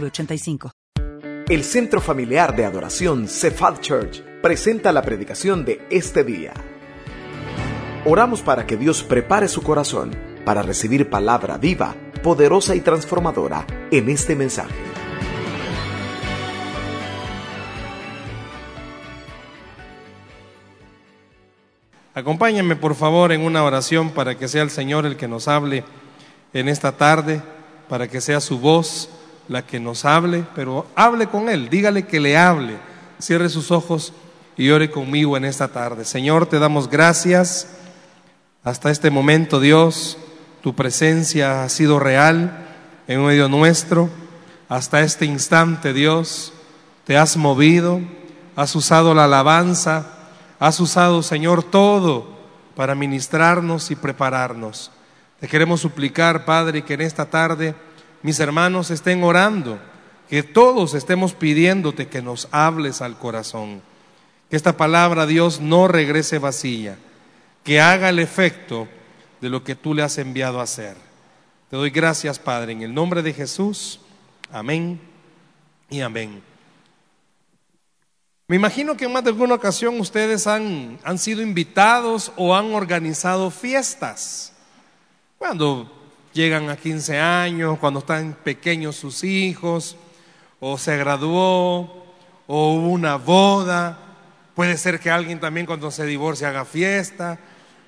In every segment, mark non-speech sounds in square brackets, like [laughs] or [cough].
906985. El Centro Familiar de Adoración Cephal Church presenta la predicación de este día. Oramos para que Dios prepare su corazón para recibir palabra viva, poderosa y transformadora en este mensaje. Acompáñenme por favor en una oración para que sea el Señor el que nos hable en esta tarde, para que sea su voz la que nos hable, pero hable con Él, dígale que le hable, cierre sus ojos y ore conmigo en esta tarde. Señor, te damos gracias. Hasta este momento, Dios, tu presencia ha sido real en medio nuestro. Hasta este instante, Dios, te has movido, has usado la alabanza, has usado, Señor, todo para ministrarnos y prepararnos. Te queremos suplicar, Padre, que en esta tarde mis hermanos estén orando, que todos estemos pidiéndote que nos hables al corazón, que esta palabra, Dios, no regrese vacía, que haga el efecto de lo que tú le has enviado a hacer. Te doy gracias, Padre, en el nombre de Jesús. Amén y amén. Me imagino que en más de alguna ocasión ustedes han, han sido invitados o han organizado fiestas. Cuando llegan a 15 años, cuando están pequeños sus hijos, o se graduó, o hubo una boda. Puede ser que alguien también cuando se divorcia haga fiesta.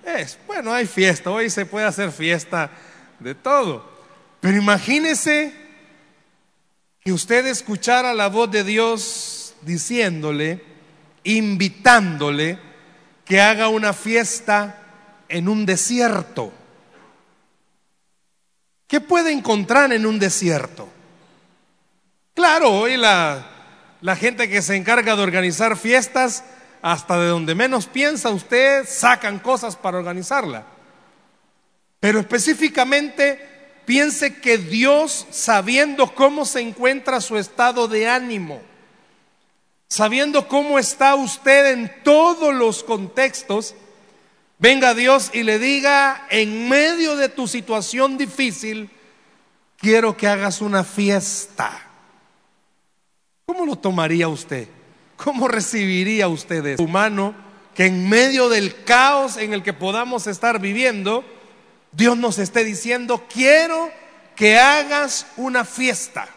Es, bueno, hay fiesta, hoy se puede hacer fiesta de todo. Pero imagínese que usted escuchara la voz de Dios diciéndole, invitándole que haga una fiesta en un desierto. ¿Qué puede encontrar en un desierto? Claro, hoy la, la gente que se encarga de organizar fiestas, hasta de donde menos piensa usted, sacan cosas para organizarla. Pero específicamente piense que Dios, sabiendo cómo se encuentra su estado de ánimo, sabiendo cómo está usted en todos los contextos, venga Dios y le diga, en medio de tu situación difícil, quiero que hagas una fiesta. ¿Cómo lo tomaría usted? ¿Cómo recibiría usted eso? Humano, que en medio del caos en el que podamos estar viviendo, Dios nos esté diciendo, quiero que hagas una fiesta.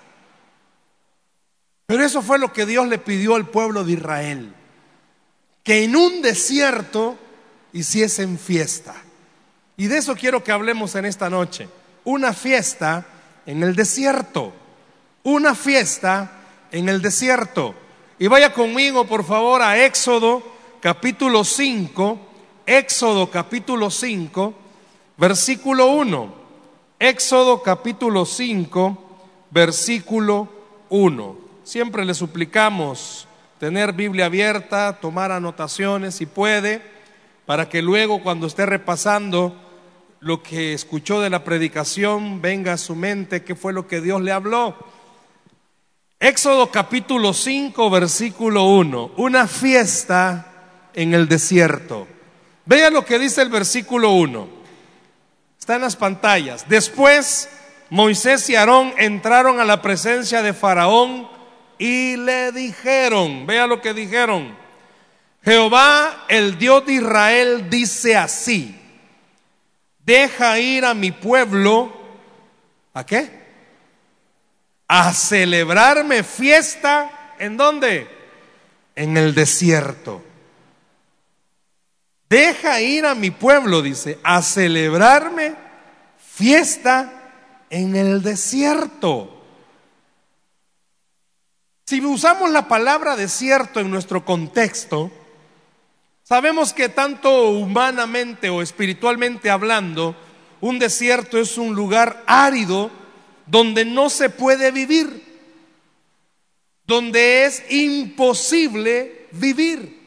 Pero eso fue lo que Dios le pidió al pueblo de Israel, que en un desierto hiciesen fiesta. Y de eso quiero que hablemos en esta noche. Una fiesta en el desierto. Una fiesta en el desierto. Y vaya conmigo, por favor, a Éxodo capítulo 5. Éxodo capítulo 5, versículo 1. Éxodo capítulo 5, versículo 1. Siempre le suplicamos tener Biblia abierta, tomar anotaciones si puede para que luego cuando esté repasando lo que escuchó de la predicación venga a su mente qué fue lo que Dios le habló. Éxodo capítulo 5, versículo 1, una fiesta en el desierto. Vea lo que dice el versículo 1. Está en las pantallas. Después Moisés y Aarón entraron a la presencia de Faraón y le dijeron, vea lo que dijeron, Jehová, el Dios de Israel, dice así, deja ir a mi pueblo, ¿a qué? A celebrarme fiesta, ¿en dónde? En el desierto. Deja ir a mi pueblo, dice, a celebrarme fiesta en el desierto. Si usamos la palabra desierto en nuestro contexto, Sabemos que tanto humanamente o espiritualmente hablando, un desierto es un lugar árido donde no se puede vivir. donde es imposible vivir.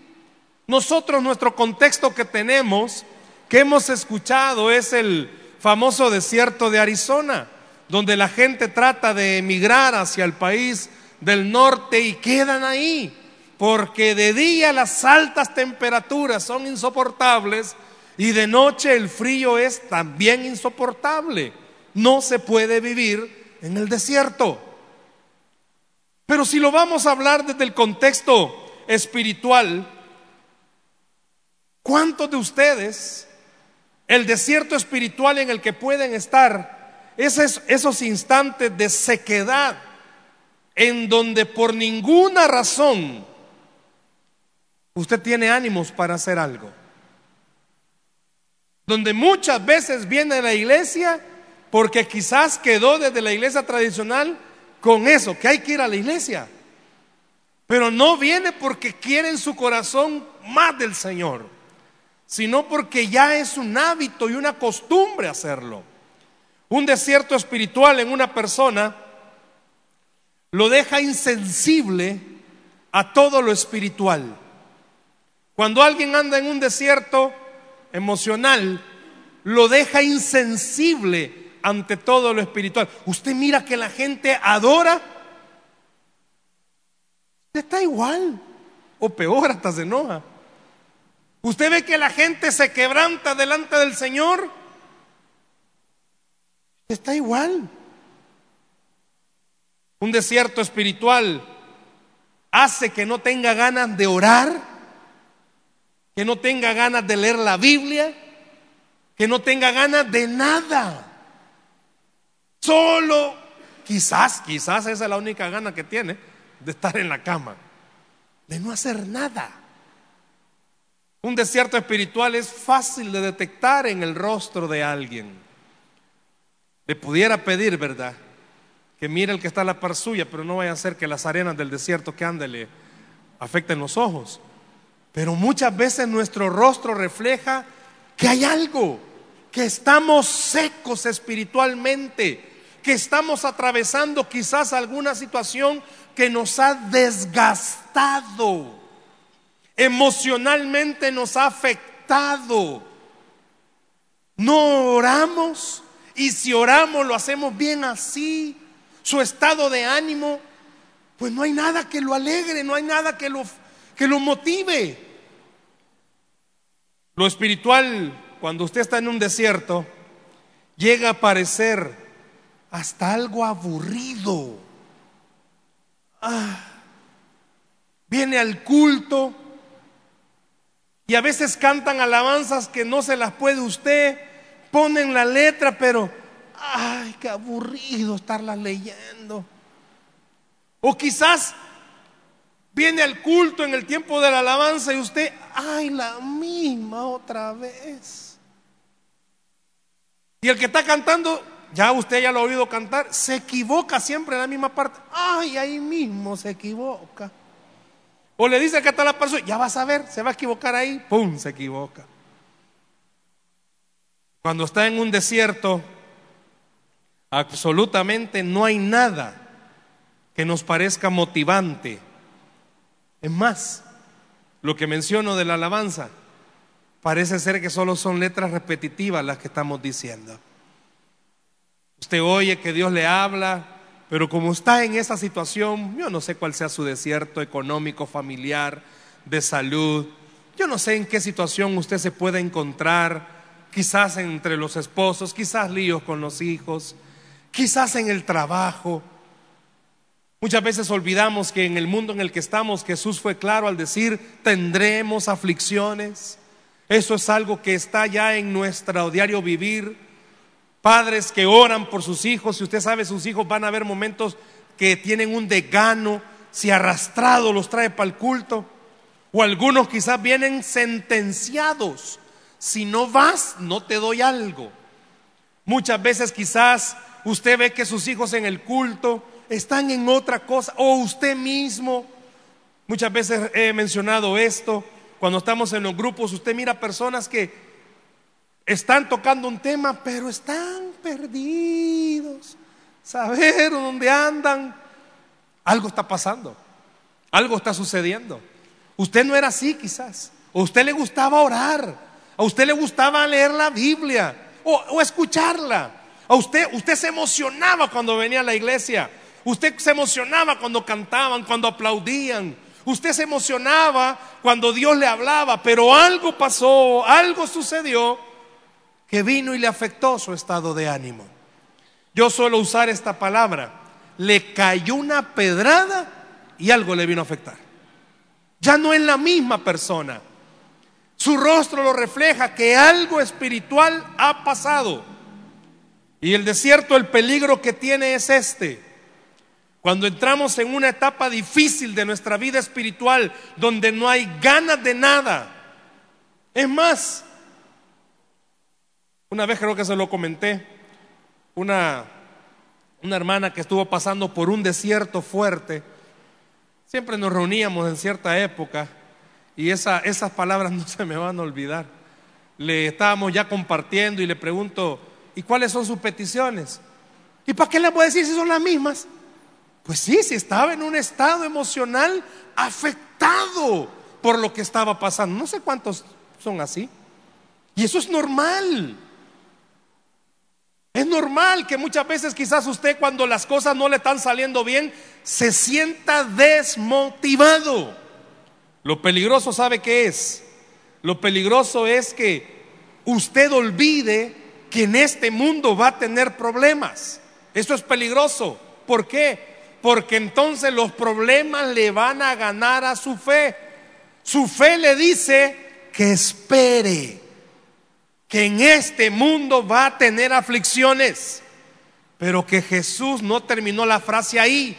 Nosotros, nuestro contexto que tenemos, que hemos escuchado, es el famoso desierto de Arizona, donde la gente trata de emigrar hacia el país del norte y quedan ahí, porque de día las altas temperaturas son insoportables y de noche el frío es también insoportable. No se puede vivir en el desierto. Pero si lo vamos a hablar desde el contexto espiritual, ¿cuántos de ustedes el desierto espiritual en el que pueden estar, esos, esos instantes de sequedad en donde por ninguna razón usted tiene ánimos para hacer algo? Donde muchas veces viene a la iglesia porque quizás quedó desde la iglesia tradicional con eso, que hay que ir a la iglesia. Pero no viene porque quiere en su corazón más del Señor, sino porque ya es un hábito y una costumbre hacerlo. Un desierto espiritual en una persona lo deja insensible a todo lo espiritual. Cuando alguien anda en un desierto emocional, lo deja insensible ante todo lo espiritual. Usted mira que la gente adora, está igual, o peor, hasta se enoja. Usted ve que la gente se quebranta delante del Señor, está igual. Un desierto espiritual hace que no tenga ganas de orar, que no tenga ganas de leer la Biblia, que no tenga ganas de nada. Solo, quizás, quizás esa es la única gana que tiene de estar en la cama, de no hacer nada. Un desierto espiritual es fácil de detectar en el rostro de alguien. Le pudiera pedir, ¿verdad? Que mire el que está a la par suya, pero no vaya a ser que las arenas del desierto que le afecten los ojos. Pero muchas veces nuestro rostro refleja que hay algo, que estamos secos espiritualmente, que estamos atravesando quizás alguna situación que nos ha desgastado, emocionalmente nos ha afectado. No oramos y si oramos lo hacemos bien así, su estado de ánimo, pues no hay nada que lo alegre, no hay nada que lo, que lo motive. Lo espiritual, cuando usted está en un desierto, llega a parecer hasta algo aburrido. Ah, viene al culto y a veces cantan alabanzas que no se las puede usted, ponen la letra, pero ay, qué aburrido estarlas leyendo. O quizás viene al culto en el tiempo de la alabanza y usted, ay, la misma otra vez. Y el que está cantando ya usted ya lo ha oído cantar, se equivoca siempre en la misma parte. Ay, ahí mismo se equivoca. O le dice que está la persona, ya vas a ver, se va a equivocar ahí, ¡pum! Se equivoca. Cuando está en un desierto, absolutamente no hay nada que nos parezca motivante. Es más, lo que menciono de la alabanza, parece ser que solo son letras repetitivas las que estamos diciendo. Usted oye que Dios le habla, pero como está en esa situación, yo no sé cuál sea su desierto económico, familiar, de salud, yo no sé en qué situación usted se puede encontrar, quizás entre los esposos, quizás líos con los hijos, quizás en el trabajo. Muchas veces olvidamos que en el mundo en el que estamos Jesús fue claro al decir, tendremos aflicciones. Eso es algo que está ya en nuestro diario vivir padres que oran por sus hijos, si usted sabe, sus hijos van a haber momentos que tienen un degano, si arrastrado los trae para el culto, o algunos quizás vienen sentenciados, si no vas, no te doy algo. Muchas veces quizás usted ve que sus hijos en el culto están en otra cosa, o usted mismo, muchas veces he mencionado esto, cuando estamos en los grupos, usted mira personas que están tocando un tema, pero están perdidos. Saber dónde andan. Algo está pasando. Algo está sucediendo. Usted no era así quizás. O usted le gustaba orar. A usted le gustaba leer la Biblia o, escucharla. A usted, usted se emocionaba cuando venía a la iglesia. Usted se emocionaba cuando cantaban, cuando aplaudían. Usted se emocionaba cuando Dios le hablaba, pero algo pasó, algo sucedió que vino y le afectó su estado de ánimo. Yo suelo usar esta palabra. Le cayó una pedrada y algo le vino a afectar. Ya no es la misma persona. Su rostro lo refleja que algo espiritual ha pasado. Y el desierto, el peligro que tiene es este. Cuando entramos en una etapa difícil de nuestra vida espiritual, donde no hay ganas de nada. Es más, una vez creo que se lo comenté, una, una hermana que estuvo pasando por un desierto fuerte, siempre nos reuníamos en cierta época y esas palabras [laughs] no se me van a olvidar. Le estábamos ya compartiendo y le pregunto, ¿y cuáles son sus peticiones? ¿Y para qué le voy a decir si son las mismas? Pues sí, si estaba en un estado emocional afectado por lo que estaba pasando. No sé cuántos son así. Y eso es normal. Es normal que muchas veces quizás usted cuando las cosas no le están saliendo bien se sienta desmotivado. Lo peligroso sabe qué es. Lo peligroso es que usted olvide que en este mundo va a tener problemas. Eso es peligroso. ¿Por qué? Porque entonces los problemas le van a ganar a su fe. Su fe le dice que espere, que en este mundo va a tener aflicciones, pero que Jesús no terminó la frase ahí.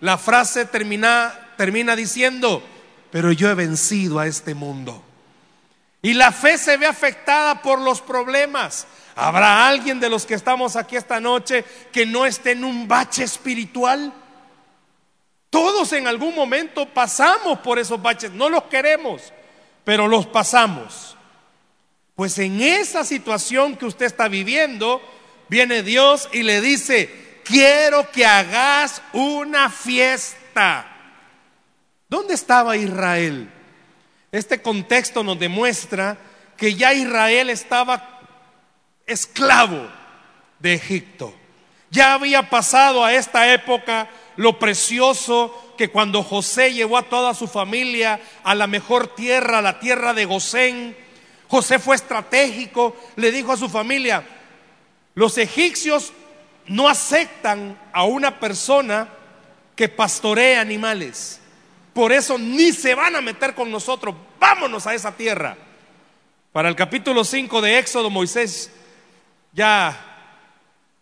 La frase termina, termina diciendo, pero yo he vencido a este mundo. Y la fe se ve afectada por los problemas. ¿Habrá alguien de los que estamos aquí esta noche que no esté en un bache espiritual? Todos en algún momento pasamos por esos baches, no los queremos, pero los pasamos. Pues en esa situación que usted está viviendo, viene Dios y le dice, quiero que hagas una fiesta. ¿Dónde estaba Israel? Este contexto nos demuestra que ya Israel estaba esclavo de Egipto. Ya había pasado a esta época lo precioso que cuando José llevó a toda su familia a la mejor tierra, la tierra de Gosén, José fue estratégico, le dijo a su familia, los egipcios no aceptan a una persona que pastorea animales. Por eso ni se van a meter con nosotros. Vámonos a esa tierra. Para el capítulo 5 de Éxodo, Moisés ya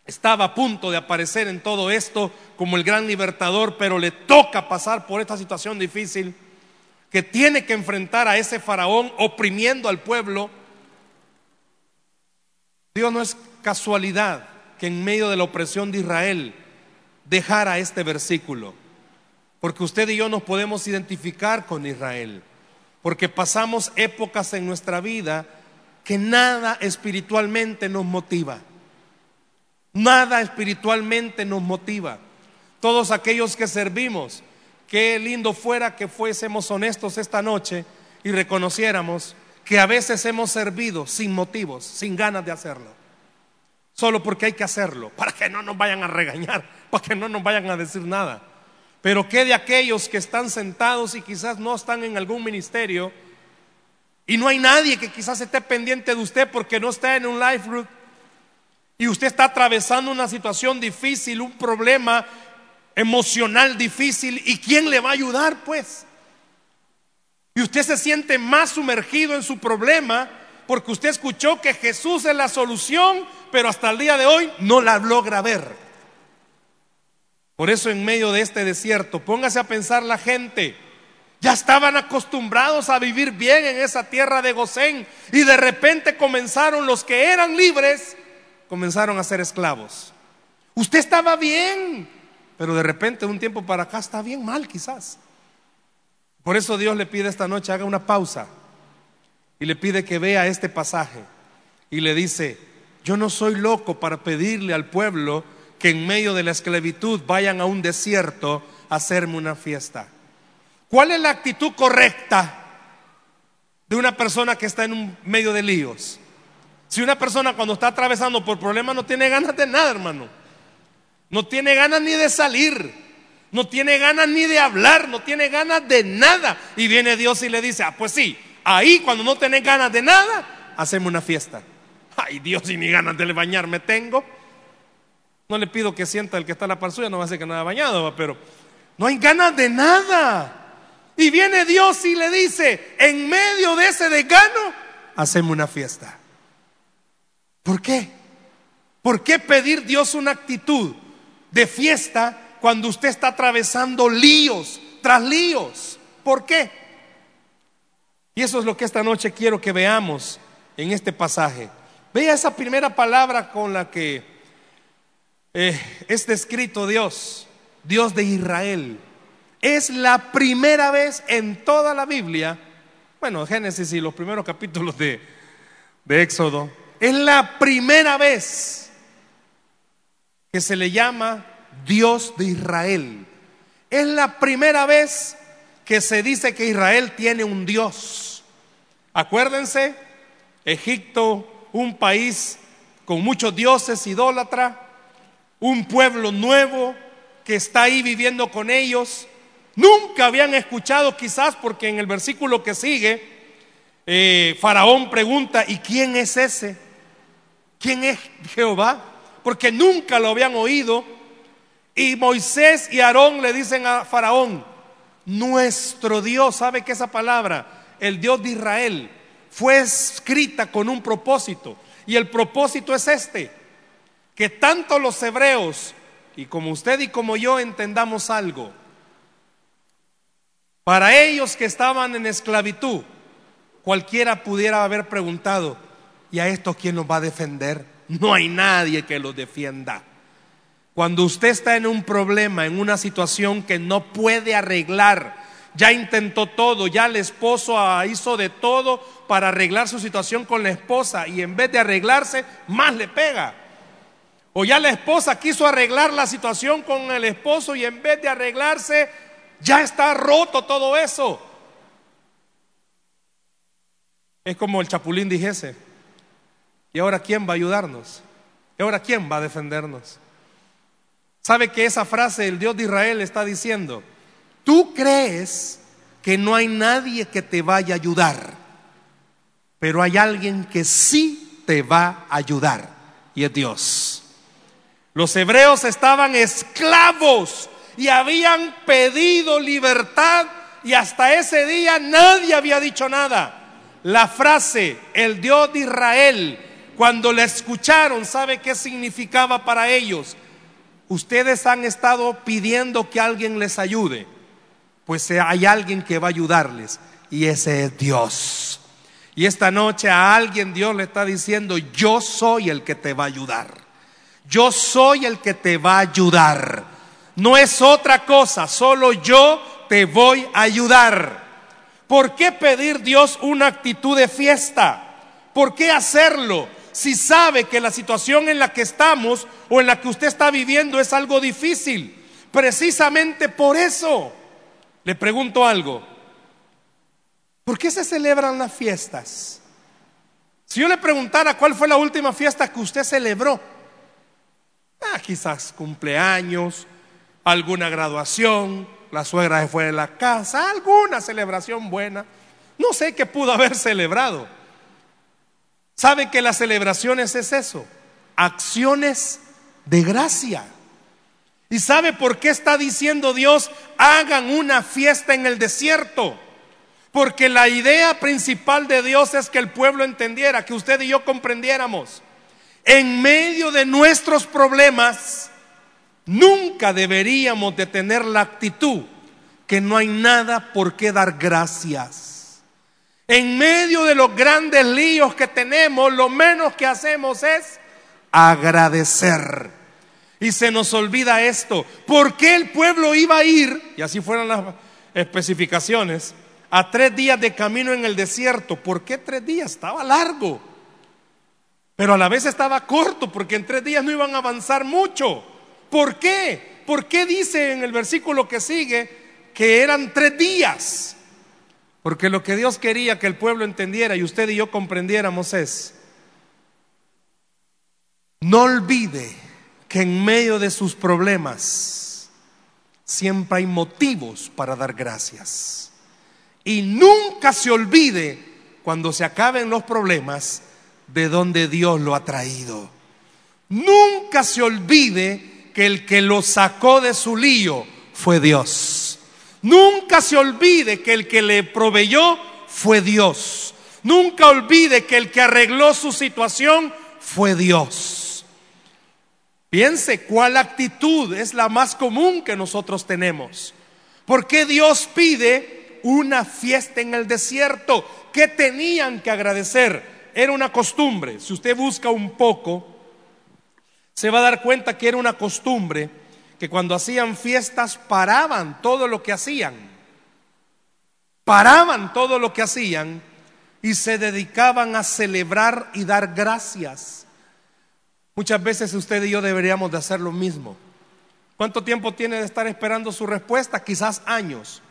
estaba a punto de aparecer en todo esto como el gran libertador, pero le toca pasar por esta situación difícil, que tiene que enfrentar a ese faraón oprimiendo al pueblo. Dios no es casualidad que en medio de la opresión de Israel dejara este versículo, porque usted y yo nos podemos identificar con Israel, porque pasamos épocas en nuestra vida que nada espiritualmente nos motiva. Nada espiritualmente nos motiva. Todos aquellos que servimos, qué lindo fuera que fuésemos honestos esta noche y reconociéramos que a veces hemos servido sin motivos, sin ganas de hacerlo. Solo porque hay que hacerlo, para que no nos vayan a regañar, para que no nos vayan a decir nada. Pero qué de aquellos que están sentados y quizás no están en algún ministerio y no hay nadie que quizás esté pendiente de usted porque no está en un life group y usted está atravesando una situación difícil, un problema emocional difícil, ¿y quién le va a ayudar pues? Y usted se siente más sumergido en su problema porque usted escuchó que Jesús es la solución, pero hasta el día de hoy no la logra ver. Por eso en medio de este desierto, póngase a pensar la gente, ya estaban acostumbrados a vivir bien en esa tierra de Gosén y de repente comenzaron los que eran libres comenzaron a ser esclavos. Usted estaba bien, pero de repente un tiempo para acá está bien mal quizás. Por eso Dios le pide esta noche, haga una pausa y le pide que vea este pasaje y le dice, yo no soy loco para pedirle al pueblo que en medio de la esclavitud vayan a un desierto a hacerme una fiesta. ¿Cuál es la actitud correcta de una persona que está en un medio de líos? Si una persona cuando está atravesando por problemas no tiene ganas de nada, hermano. No tiene ganas ni de salir. No tiene ganas ni de hablar. No tiene ganas de nada. Y viene Dios y le dice, ah, pues sí, ahí cuando no tenés ganas de nada, hacemos una fiesta. Ay, Dios, y ni ganas de bañarme tengo. No le pido que sienta el que está en la par suya, no va a ser que nada bañado, pero no hay ganas de nada. Y viene Dios y le dice, en medio de ese desgano, hacemos una fiesta. ¿Por qué? ¿Por qué pedir Dios una actitud de fiesta cuando usted está atravesando líos tras líos? ¿Por qué? Y eso es lo que esta noche quiero que veamos en este pasaje. Vea esa primera palabra con la que eh, es descrito Dios, Dios de Israel. Es la primera vez en toda la Biblia, bueno, Génesis y los primeros capítulos de, de Éxodo, es la primera vez que se le llama Dios de Israel. Es la primera vez que se dice que Israel tiene un Dios. Acuérdense, Egipto, un país con muchos dioses idólatra, un pueblo nuevo que está ahí viviendo con ellos. Nunca habían escuchado quizás porque en el versículo que sigue, eh, Faraón pregunta, ¿y quién es ese? ¿Quién es Jehová? Porque nunca lo habían oído. Y Moisés y Aarón le dicen a Faraón, nuestro Dios, ¿sabe que esa palabra, el Dios de Israel, fue escrita con un propósito? Y el propósito es este, que tanto los hebreos y como usted y como yo entendamos algo, para ellos que estaban en esclavitud, cualquiera pudiera haber preguntado, ¿y a esto quién nos va a defender? No hay nadie que los defienda. Cuando usted está en un problema, en una situación que no puede arreglar, ya intentó todo, ya el esposo hizo de todo para arreglar su situación con la esposa y en vez de arreglarse, más le pega. O ya la esposa quiso arreglar la situación con el esposo y en vez de arreglarse, ya está roto todo eso. Es como el chapulín dijese, ¿y ahora quién va a ayudarnos? ¿Y ahora quién va a defendernos? ¿Sabe que esa frase el Dios de Israel está diciendo? Tú crees que no hay nadie que te vaya a ayudar, pero hay alguien que sí te va a ayudar y es Dios. Los hebreos estaban esclavos y habían pedido libertad y hasta ese día nadie había dicho nada. La frase, el Dios de Israel, cuando la escucharon, ¿sabe qué significaba para ellos? Ustedes han estado pidiendo que alguien les ayude, pues hay alguien que va a ayudarles y ese es Dios. Y esta noche a alguien Dios le está diciendo, yo soy el que te va a ayudar. Yo soy el que te va a ayudar. No es otra cosa, solo yo te voy a ayudar. ¿Por qué pedir Dios una actitud de fiesta? ¿Por qué hacerlo? Si sabe que la situación en la que estamos o en la que usted está viviendo es algo difícil. Precisamente por eso. Le pregunto algo. ¿Por qué se celebran las fiestas? Si yo le preguntara cuál fue la última fiesta que usted celebró, Ah, quizás cumpleaños, alguna graduación, la suegra se fue de la casa, alguna celebración buena. No sé qué pudo haber celebrado. ¿Sabe que las celebraciones es eso? Acciones de gracia. ¿Y sabe por qué está diciendo Dios, hagan una fiesta en el desierto? Porque la idea principal de Dios es que el pueblo entendiera, que usted y yo comprendiéramos en medio de nuestros problemas, nunca deberíamos de tener la actitud que no hay nada por qué dar gracias. En medio de los grandes líos que tenemos, lo menos que hacemos es agradecer. Y se nos olvida esto. ¿Por qué el pueblo iba a ir, y así fueron las especificaciones, a tres días de camino en el desierto? ¿Por qué tres días? Estaba largo. Pero a la vez estaba corto porque en tres días no iban a avanzar mucho. ¿Por qué? ¿Por qué dice en el versículo que sigue que eran tres días. Porque lo que Dios quería que el pueblo entendiera y usted y yo comprendiéramos es, no olvide que en medio de sus problemas siempre hay motivos para dar gracias. Y nunca se olvide, cuando se acaben los problemas, de donde Dios lo ha traído. Nunca se olvide que el que lo sacó de su lío fue Dios. Nunca se olvide que el que le proveyó fue Dios. Nunca olvide que el que arregló su situación fue Dios. Piense cuál actitud es la más común que nosotros tenemos. ¿Por qué Dios pide una fiesta en el desierto? ¿Qué tenían que agradecer? Era una costumbre. Si usted busca un poco, se va a dar cuenta que era una costumbre que cuando hacían fiestas paraban todo lo que hacían. Paraban todo lo que hacían y se dedicaban a celebrar y dar gracias. Muchas veces usted y yo deberíamos de hacer lo mismo. ¿Cuánto tiempo tiene de estar esperando su respuesta? Quizás años.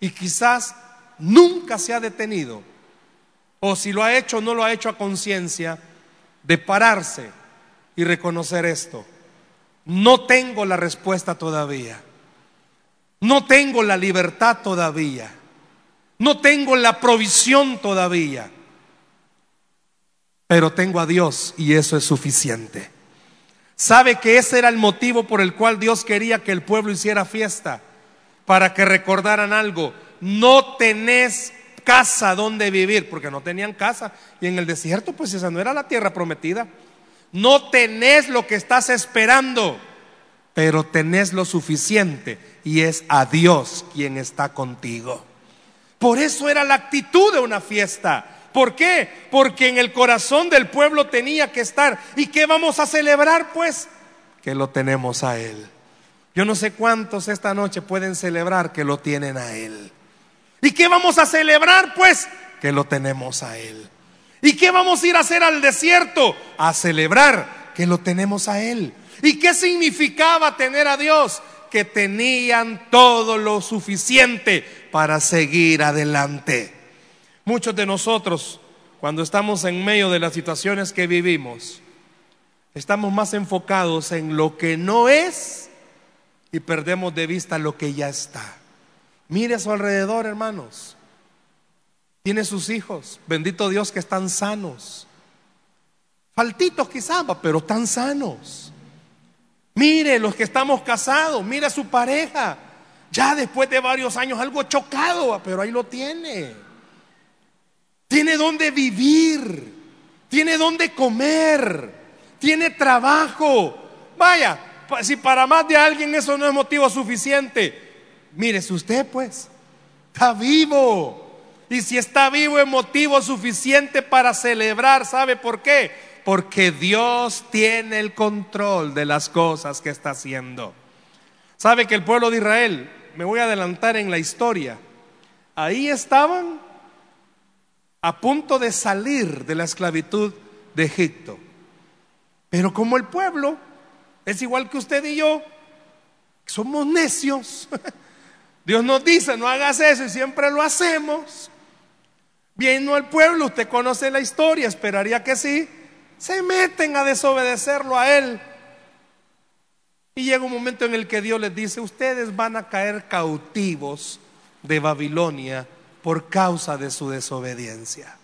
Y quizás nunca se ha detenido. O si lo ha hecho, no lo ha hecho a conciencia de pararse y reconocer esto. No tengo la respuesta todavía. No tengo la libertad todavía. No tengo la provisión todavía. Pero tengo a Dios y eso es suficiente. ¿Sabe que ese era el motivo por el cual Dios quería que el pueblo hiciera fiesta? Para que recordaran algo. No tenés casa donde vivir, porque no tenían casa. Y en el desierto, pues esa no era la tierra prometida. No tenés lo que estás esperando, pero tenés lo suficiente y es a Dios quien está contigo. Por eso era la actitud de una fiesta. ¿Por qué? Porque en el corazón del pueblo tenía que estar. ¿Y qué vamos a celebrar? Pues que lo tenemos a Él. Yo no sé cuántos esta noche pueden celebrar que lo tienen a Él. ¿Y qué vamos a celebrar? Pues que lo tenemos a Él. ¿Y qué vamos a ir a hacer al desierto? A celebrar que lo tenemos a Él. ¿Y qué significaba tener a Dios? Que tenían todo lo suficiente para seguir adelante. Muchos de nosotros, cuando estamos en medio de las situaciones que vivimos, estamos más enfocados en lo que no es y perdemos de vista lo que ya está. Mire a su alrededor, hermanos tiene sus hijos, bendito Dios que están sanos. Faltitos quizás, pero están sanos. Mire los que estamos casados, mire a su pareja. Ya después de varios años algo chocado, pero ahí lo tiene. Tiene donde vivir, tiene donde comer, tiene trabajo. Vaya, si para más de alguien eso no es motivo suficiente, mírese usted pues, está vivo y si está vivo es motivo suficiente para celebrar. ¿Sabe por qué? Porque Dios tiene el control de las cosas que está haciendo. ¿Sabe que el pueblo de Israel, me voy a adelantar en la historia, ahí estaban a punto de salir de la esclavitud de Egipto. Pero como el pueblo es igual que usted y yo, somos necios. [laughs] Dios nos dice, no hagas eso y siempre lo hacemos. Viendo al pueblo, usted conoce la historia, esperaría que sí. Se meten a desobedecerlo a él. Y llega un momento en el que Dios les dice, ustedes van a caer cautivos de Babilonia por causa de su desobediencia.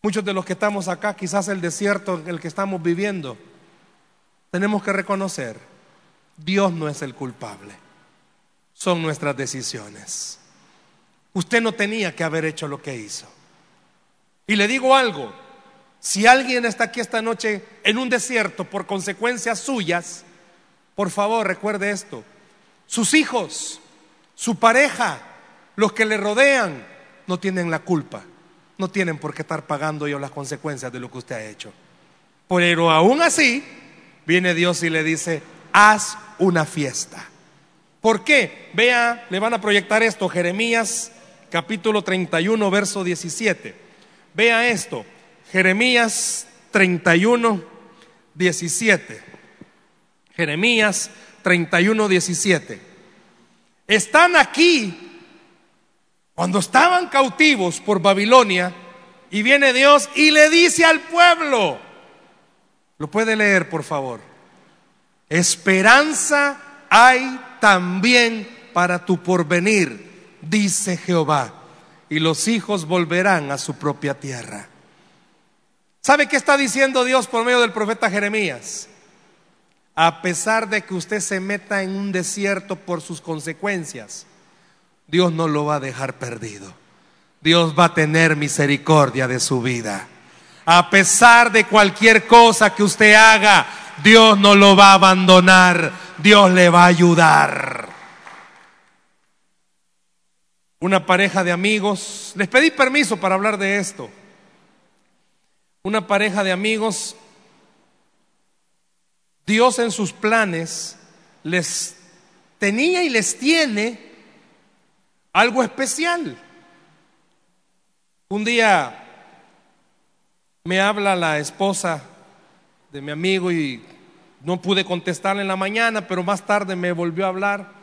Muchos de los que estamos acá, quizás el desierto en el que estamos viviendo, tenemos que reconocer, Dios no es el culpable, son nuestras decisiones. Usted no tenía que haber hecho lo que hizo. Y le digo algo, si alguien está aquí esta noche en un desierto por consecuencias suyas, por favor recuerde esto, sus hijos, su pareja, los que le rodean, no tienen la culpa, no tienen por qué estar pagando ellos las consecuencias de lo que usted ha hecho. Pero aún así, viene Dios y le dice, haz una fiesta. ¿Por qué? Vea, le van a proyectar esto, Jeremías capítulo 31, verso 17. Vea esto, Jeremías 31, 17. Jeremías 31, 17. están aquí cuando estaban cautivos por Babilonia y viene Dios y le dice al pueblo, lo puede leer por favor, esperanza hay también para tu porvenir, dice Jehová, y los hijos volverán a su propia tierra. ¿Sabe qué está diciendo Dios por medio del profeta Jeremías? A pesar de que usted se meta en un desierto por sus consecuencias, Dios no lo va a dejar perdido. Dios va a tener misericordia de su vida. A pesar de cualquier cosa que usted haga, Dios no lo va a abandonar. Dios le va a ayudar. Una pareja de amigos, les pedí permiso para hablar de esto una pareja de amigos, Dios en sus planes les tenía y les tiene algo especial. Un día me habla la esposa de mi amigo y no pude contestarle en la mañana, pero más tarde me volvió a hablar.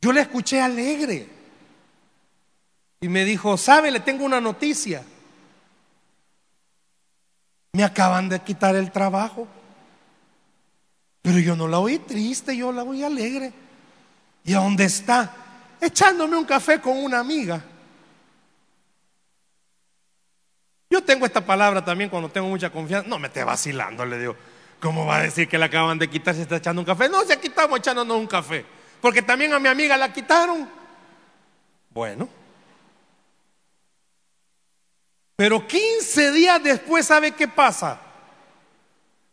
Yo le escuché alegre y me dijo, sabe, le tengo una noticia. Me acaban de quitar el trabajo. Pero yo no la oí triste, yo la oí alegre. ¿Y a dónde está? Echándome un café con una amiga. Yo tengo esta palabra también cuando tengo mucha confianza. No me esté vacilando, le digo. ¿Cómo va a decir que la acaban de quitar si está echando un café? No, se quitamos echándonos un café. Porque también a mi amiga la quitaron. Bueno. Pero 15 días después, ¿sabe qué pasa?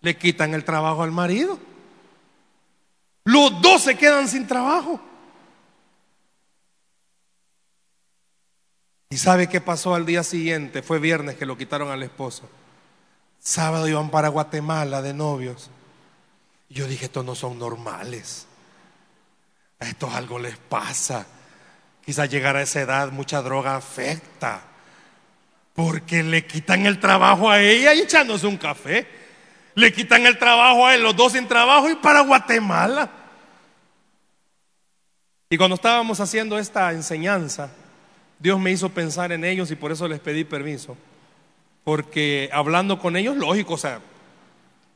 Le quitan el trabajo al marido. Los dos se quedan sin trabajo. ¿Y sabe qué pasó al día siguiente? Fue viernes que lo quitaron al esposo. Sábado iban para Guatemala de novios. Y yo dije, estos no son normales. A estos algo les pasa. Quizás llegar a esa edad mucha droga afecta. Porque le quitan el trabajo a ella y echándose un café. Le quitan el trabajo a él, los dos sin trabajo y para Guatemala. Y cuando estábamos haciendo esta enseñanza, Dios me hizo pensar en ellos y por eso les pedí permiso. Porque hablando con ellos, lógico, o sea,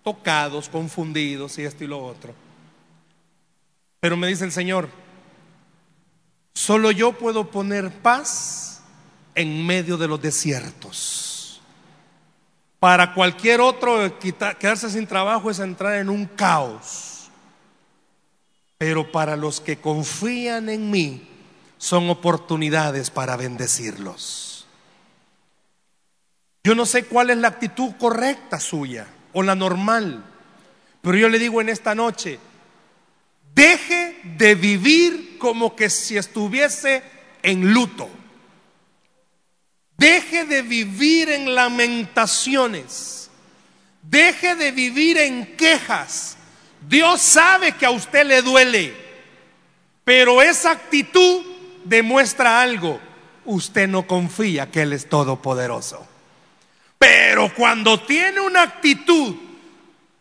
tocados, confundidos y esto y lo otro. Pero me dice el Señor, solo yo puedo poner paz en medio de los desiertos. Para cualquier otro, quedarse sin trabajo es entrar en un caos. Pero para los que confían en mí, son oportunidades para bendecirlos. Yo no sé cuál es la actitud correcta suya o la normal, pero yo le digo en esta noche, deje de vivir como que si estuviese en luto. Deje de vivir en lamentaciones. Deje de vivir en quejas. Dios sabe que a usted le duele, pero esa actitud demuestra algo. Usted no confía que Él es todopoderoso. Pero cuando tiene una actitud,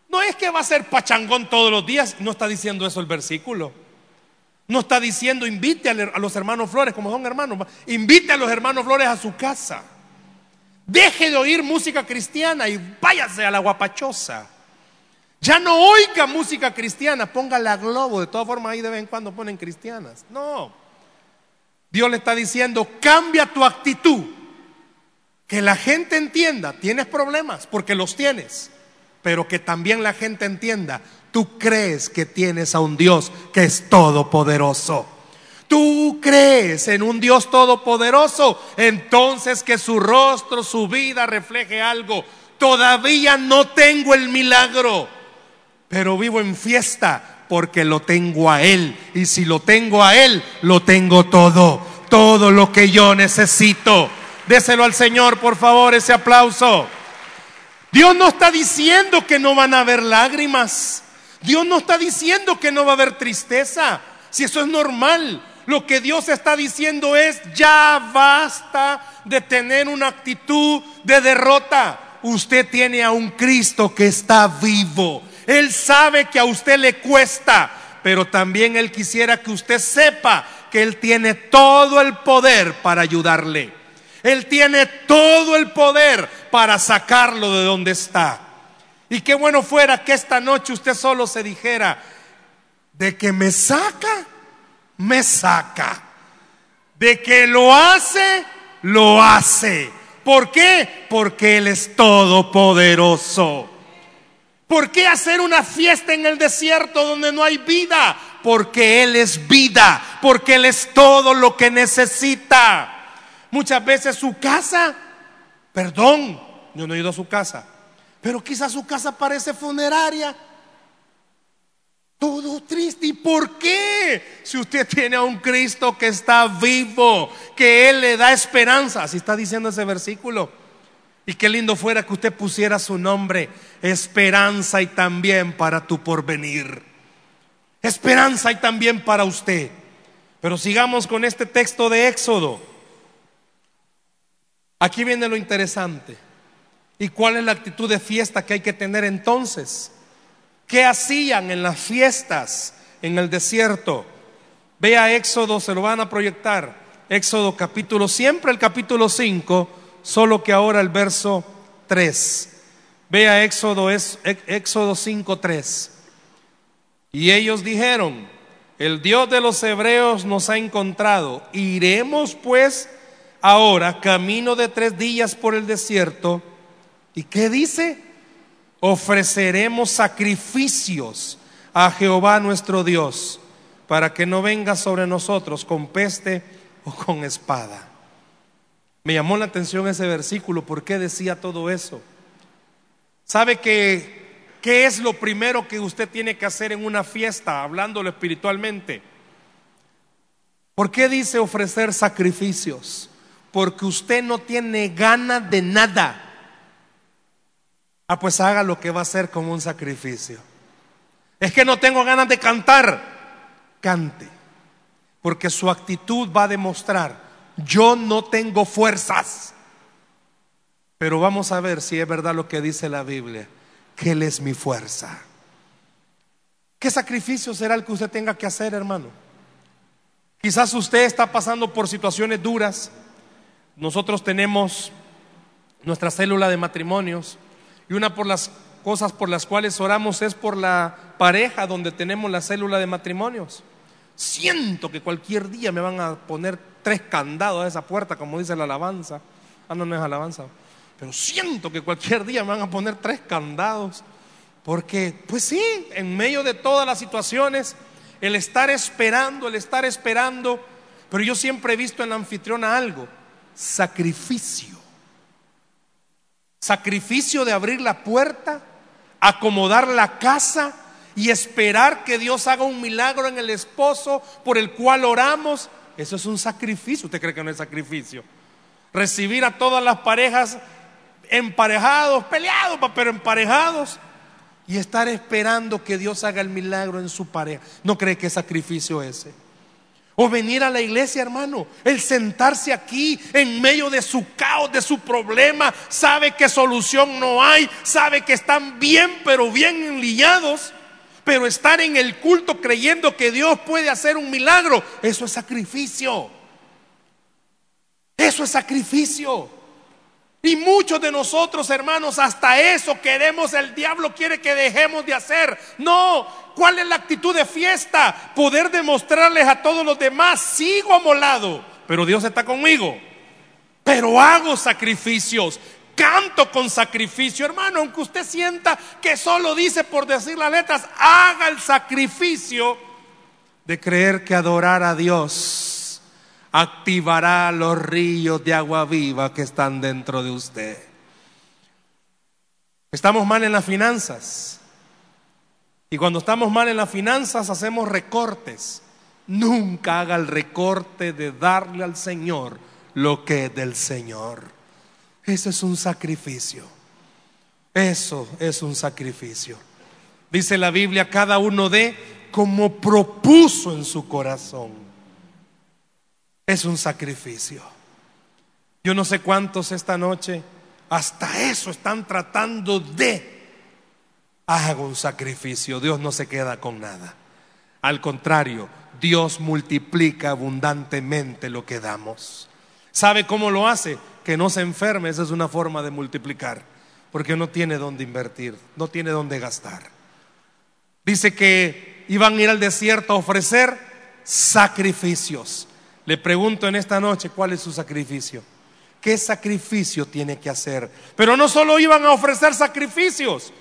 no es que va a ser pachangón todos los días, no está diciendo eso el versículo. No está diciendo invite a los hermanos Flores, como son hermanos, invite a los hermanos Flores a su casa. Deje de oír música cristiana y váyase a la guapachosa. Ya no oiga música cristiana, póngala a globo. De todas formas, ahí de vez en cuando ponen cristianas. No. Dios le está diciendo, cambia tu actitud. Que la gente entienda, tienes problemas porque los tienes, pero que también la gente entienda, Tú crees que tienes a un Dios que es todopoderoso. Tú crees en un Dios todopoderoso, entonces que su rostro, su vida refleje algo. Todavía no tengo el milagro, pero vivo en fiesta porque lo tengo a Él. Y si lo tengo a Él, lo tengo todo, todo lo que yo necesito. Déselo al Señor, por favor, ese aplauso. Dios no está diciendo que no van a haber lágrimas. Dios no está diciendo que no va a haber tristeza, si eso es normal. Lo que Dios está diciendo es, ya basta de tener una actitud de derrota. Usted tiene a un Cristo que está vivo. Él sabe que a usted le cuesta, pero también Él quisiera que usted sepa que Él tiene todo el poder para ayudarle. Él tiene todo el poder para sacarlo de donde está. Y qué bueno fuera que esta noche usted solo se dijera, de que me saca, me saca. De que lo hace, lo hace. ¿Por qué? Porque Él es todopoderoso. ¿Por qué hacer una fiesta en el desierto donde no hay vida? Porque Él es vida, porque Él es todo lo que necesita. Muchas veces su casa, perdón, yo no he ido a su casa, pero quizás su casa parece funeraria. Todo triste. ¿Y por qué? Si usted tiene a un Cristo que está vivo, que Él le da esperanza. Así está diciendo ese versículo. Y qué lindo fuera que usted pusiera su nombre, esperanza y también para tu porvenir. Esperanza y también para usted. Pero sigamos con este texto de Éxodo. Aquí viene lo interesante. ¿Y cuál es la actitud de fiesta que hay que tener entonces? ¿Qué hacían en las fiestas en el desierto? Vea Éxodo, se lo van a proyectar. Éxodo capítulo, siempre el capítulo 5, solo que ahora el verso 3. Vea Éxodo, es, Éxodo 5, 3. Y ellos dijeron, el Dios de los hebreos nos ha encontrado. Iremos pues ahora camino de tres días por el desierto. ¿Y qué dice? Ofreceremos sacrificios a Jehová nuestro Dios para que no venga sobre nosotros con peste o con espada. Me llamó la atención ese versículo, ¿por qué decía todo eso? ¿Sabe que qué es lo primero que usted tiene que hacer en una fiesta, hablándolo espiritualmente? ¿Por qué dice ofrecer sacrificios? Porque usted no tiene ganas de nada. Ah, pues haga lo que va a hacer como un sacrificio. Es que no tengo ganas de cantar. Cante. Porque su actitud va a demostrar, yo no tengo fuerzas. Pero vamos a ver si es verdad lo que dice la Biblia, que Él es mi fuerza. ¿Qué sacrificio será el que usted tenga que hacer, hermano? Quizás usted está pasando por situaciones duras. Nosotros tenemos nuestra célula de matrimonios y una por las cosas por las cuales oramos es por la pareja donde tenemos la célula de matrimonios. Siento que cualquier día me van a poner tres candados a esa puerta, como dice la alabanza. Ah, no, no es alabanza. Pero siento que cualquier día me van a poner tres candados. Porque, pues sí, en medio de todas las situaciones, el estar esperando, el estar esperando. Pero yo siempre he visto en la anfitriona algo, sacrificio. Sacrificio de abrir la puerta, acomodar la casa y esperar que Dios haga un milagro en el esposo por el cual oramos. Eso es un sacrificio. ¿Usted cree que no es sacrificio? Recibir a todas las parejas emparejados, peleados, pero emparejados. Y estar esperando que Dios haga el milagro en su pareja. ¿No cree que es sacrificio ese? O venir a la iglesia, hermano. El sentarse aquí en medio de su caos, de su problema. Sabe que solución no hay. Sabe que están bien, pero bien enlillados. Pero estar en el culto creyendo que Dios puede hacer un milagro. Eso es sacrificio. Eso es sacrificio. Y muchos de nosotros, hermanos, hasta eso queremos, el diablo quiere que dejemos de hacer. No, ¿cuál es la actitud de fiesta? Poder demostrarles a todos los demás, sigo amolado, pero Dios está conmigo. Pero hago sacrificios, canto con sacrificio, hermano, aunque usted sienta que solo dice por decir las letras, haga el sacrificio de creer que adorar a Dios activará los ríos de agua viva que están dentro de usted. Estamos mal en las finanzas. Y cuando estamos mal en las finanzas hacemos recortes. Nunca haga el recorte de darle al Señor lo que es del Señor. Eso es un sacrificio. Eso es un sacrificio. Dice la Biblia, cada uno de como propuso en su corazón es un sacrificio. Yo no sé cuántos esta noche hasta eso están tratando de hago un sacrificio. Dios no se queda con nada. Al contrario, Dios multiplica abundantemente lo que damos. ¿Sabe cómo lo hace? Que no se enferme, esa es una forma de multiplicar, porque no tiene dónde invertir, no tiene dónde gastar. Dice que iban a ir al desierto a ofrecer sacrificios. Le pregunto en esta noche, ¿cuál es su sacrificio? ¿Qué sacrificio tiene que hacer? Pero no solo iban a ofrecer sacrificios.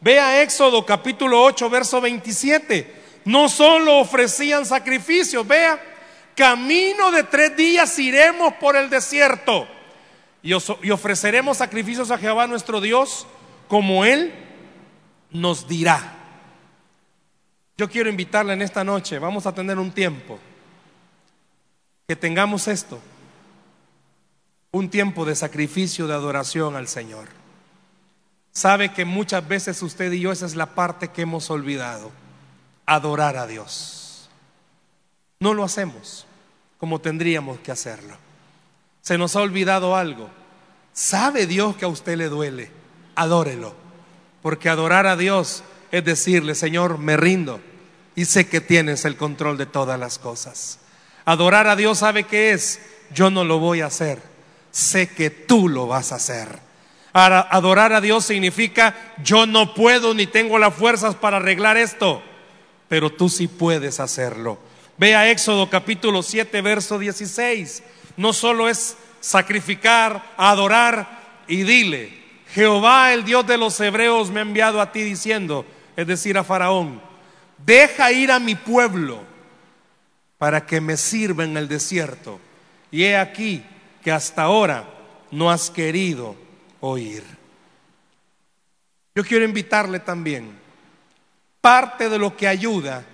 Vea Éxodo capítulo 8, verso 27. No solo ofrecían sacrificios, vea, camino de tres días iremos por el desierto y, ofreceremos sacrificios a Jehová nuestro Dios como Él nos dirá. Yo quiero invitarle en esta noche, vamos a tener un tiempo, que tengamos esto, un tiempo de sacrificio, de adoración al Señor. Sabe que muchas veces usted y yo esa es la parte que hemos olvidado adorar a Dios. No lo hacemos como tendríamos que hacerlo. Se nos ha olvidado algo. Sabe Dios que a usted le duele. Adórelo. Porque adorar a Dios es decirle, Señor, me rindo y sé que tienes el control de todas las cosas. Adorar a Dios sabe que es, yo no lo voy a hacer, sé que tú lo vas a hacer. Adorar a Dios significa, yo no puedo ni tengo las fuerzas para arreglar esto pero tú sí puedes hacerlo. Ve a Éxodo capítulo 7, verso 16. No solo es sacrificar, adorar y dile, Jehová el Dios de los hebreos me ha enviado a ti diciendo, es decir, a Faraón, deja ir a mi pueblo para que me sirva en el desierto. Y he aquí que hasta ahora no has querido oír. Yo quiero invitarle también parte de lo que ayuda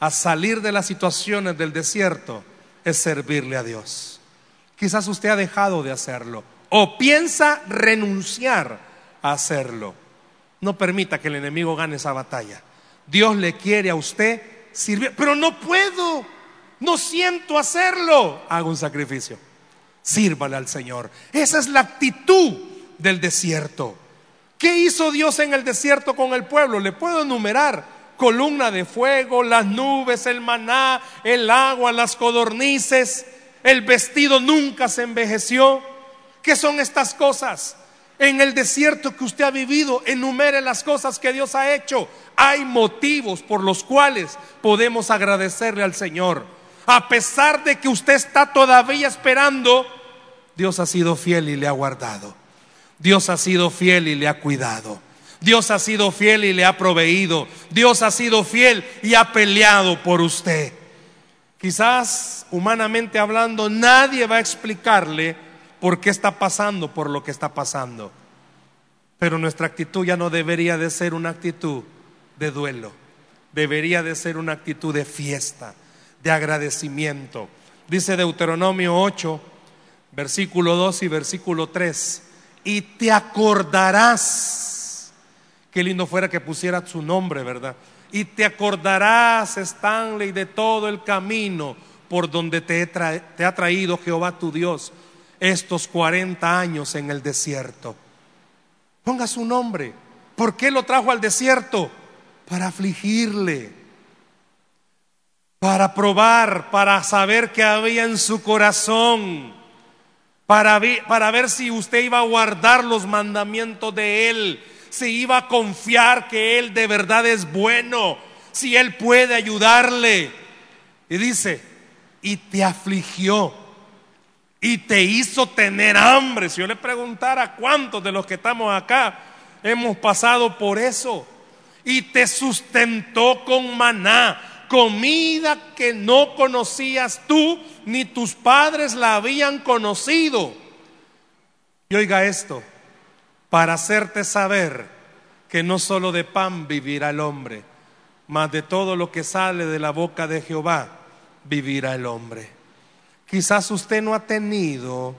a salir de las situaciones del desierto es servirle a Dios. Quizás usted ha dejado de hacerlo o piensa renunciar a hacerlo. No permita que el enemigo gane esa batalla. Dios le quiere a usted servir, pero no puedo, no siento hacerlo. Haga un sacrificio. Sírvale al Señor. Esa es la actitud del desierto. ¿Qué hizo Dios en el desierto con el pueblo? Le puedo enumerar. Columna de fuego, las nubes, el maná, el agua, las codornices. El vestido nunca se envejeció. ¿Qué son estas cosas? En el desierto que usted ha vivido, enumere las cosas que Dios ha hecho. Hay motivos por los cuales podemos agradecerle al Señor. A pesar de que usted está todavía esperando, Dios ha sido fiel y le ha guardado. Dios ha sido fiel y le ha cuidado. Dios ha sido fiel y le ha proveído. Dios ha sido fiel y ha peleado por usted. Quizás, humanamente hablando, nadie va a explicarle por qué está pasando por lo que está pasando. Pero nuestra actitud ya no debería de ser una actitud de duelo. Debería de ser una actitud de fiesta, de agradecimiento. Dice Deuteronomio 8, versículo 2 y versículo 3 y te acordarás. Qué lindo fuera que pusiera su nombre, ¿verdad? Y te acordarás, Stanley, de todo el camino por donde te, te ha traído Jehová tu Dios estos 40 años en el desierto. Ponga su nombre. ¿Por qué lo trajo al desierto? Para afligirle, para probar, para saber qué había en su corazón para ver, si usted iba a guardar los mandamientos de Él, si iba a confiar que Él de verdad es bueno, si Él puede ayudarle. Y dice, y te afligió y te hizo tener hambre. Si yo le preguntara cuántos de los que estamos acá hemos pasado por eso, y te sustentó con maná comida que no conocías tú ni tus padres la habían conocido. Y oiga esto, para hacerte saber que no solo de pan vivirá el hombre, mas de todo lo que sale de la boca de Jehová vivirá el hombre. Quizás usted no ha tenido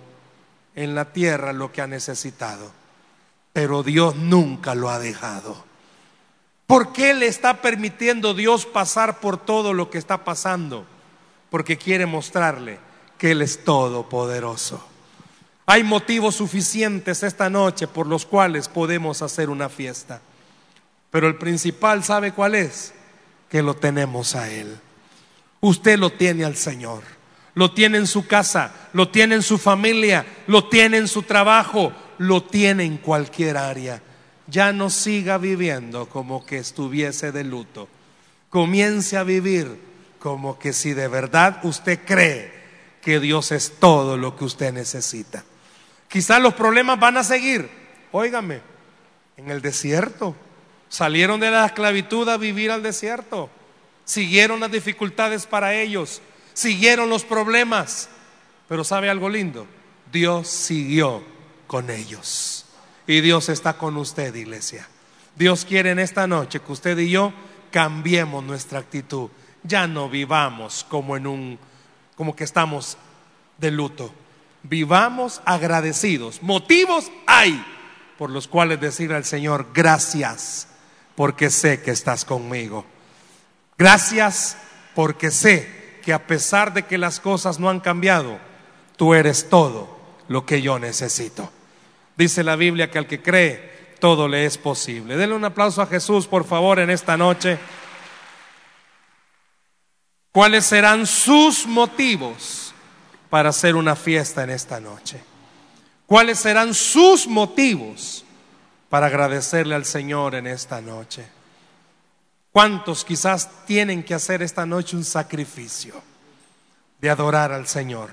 en la tierra lo que ha necesitado, pero Dios nunca lo ha dejado. ¿Por qué le está permitiendo Dios pasar por todo lo que está pasando? Porque quiere mostrarle que Él es todopoderoso. Hay motivos suficientes esta noche por los cuales podemos hacer una fiesta. Pero el principal, ¿sabe cuál es? que lo tenemos a Él. Usted lo tiene al Señor. Lo tiene en su casa, lo tiene en su familia, lo tiene en su trabajo, lo tiene en cualquier área. Ya no siga viviendo como que estuviese de luto. Comience a vivir como que si de verdad usted cree que Dios es todo lo que usted necesita. Quizás los problemas van a seguir. Óigame, en el desierto. Salieron de la esclavitud a vivir al desierto. Siguieron las dificultades para ellos. Siguieron los problemas. Pero ¿sabe algo lindo? Dios siguió con ellos. Y Dios está con usted, iglesia. Dios quiere en esta noche que usted y yo cambiemos nuestra actitud. Ya no vivamos como en un como que estamos de luto. Vivamos agradecidos. Motivos hay por los cuales decir al Señor gracias porque sé que estás conmigo. Gracias porque sé que a pesar de que las cosas no han cambiado, tú eres todo lo que yo necesito. Dice la Biblia que al que cree, todo le es posible. Denle un aplauso a Jesús, por favor, en esta noche. ¿Cuáles serán sus motivos para hacer una fiesta en esta noche? ¿Cuáles serán sus motivos para agradecerle al Señor en esta noche? ¿Cuántos quizás tienen que hacer esta noche un sacrificio de adorar al Señor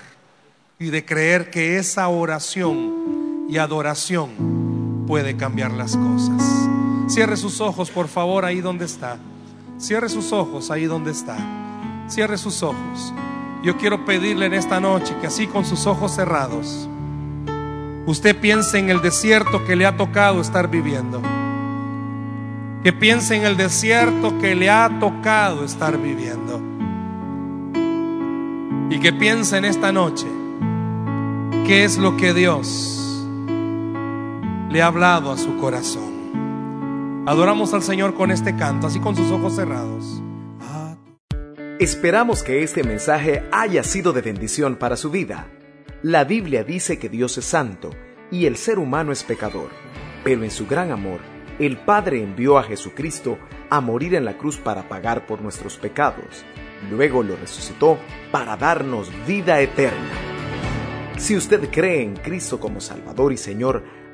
y de creer que esa oración y adoración puede cambiar las cosas? Cierre sus ojos, por favor, ahí donde está. Cierre sus ojos ahí donde está. Cierre sus ojos. Yo quiero pedirle en esta noche que así con sus ojos cerrados, usted piense en el desierto que le ha tocado estar viviendo. Que piense en el desierto que le ha tocado estar viviendo. Y que piense en esta noche qué es lo que Dios le ha hablado a su corazón. Adoramos al Señor con este canto, así con sus ojos cerrados. Esperamos que este mensaje haya sido de bendición para su vida. La Biblia dice que Dios es santo y el ser humano es pecador, pero en su gran amor, el Padre envió a Jesucristo a morir en la cruz para pagar por nuestros pecados. Luego lo resucitó para darnos vida eterna. Si usted cree en Cristo como Salvador y Señor,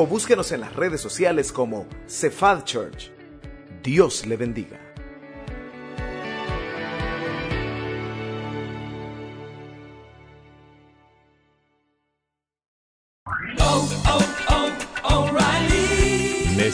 o búsquenos en las redes sociales como Cephal Church. Dios le bendiga.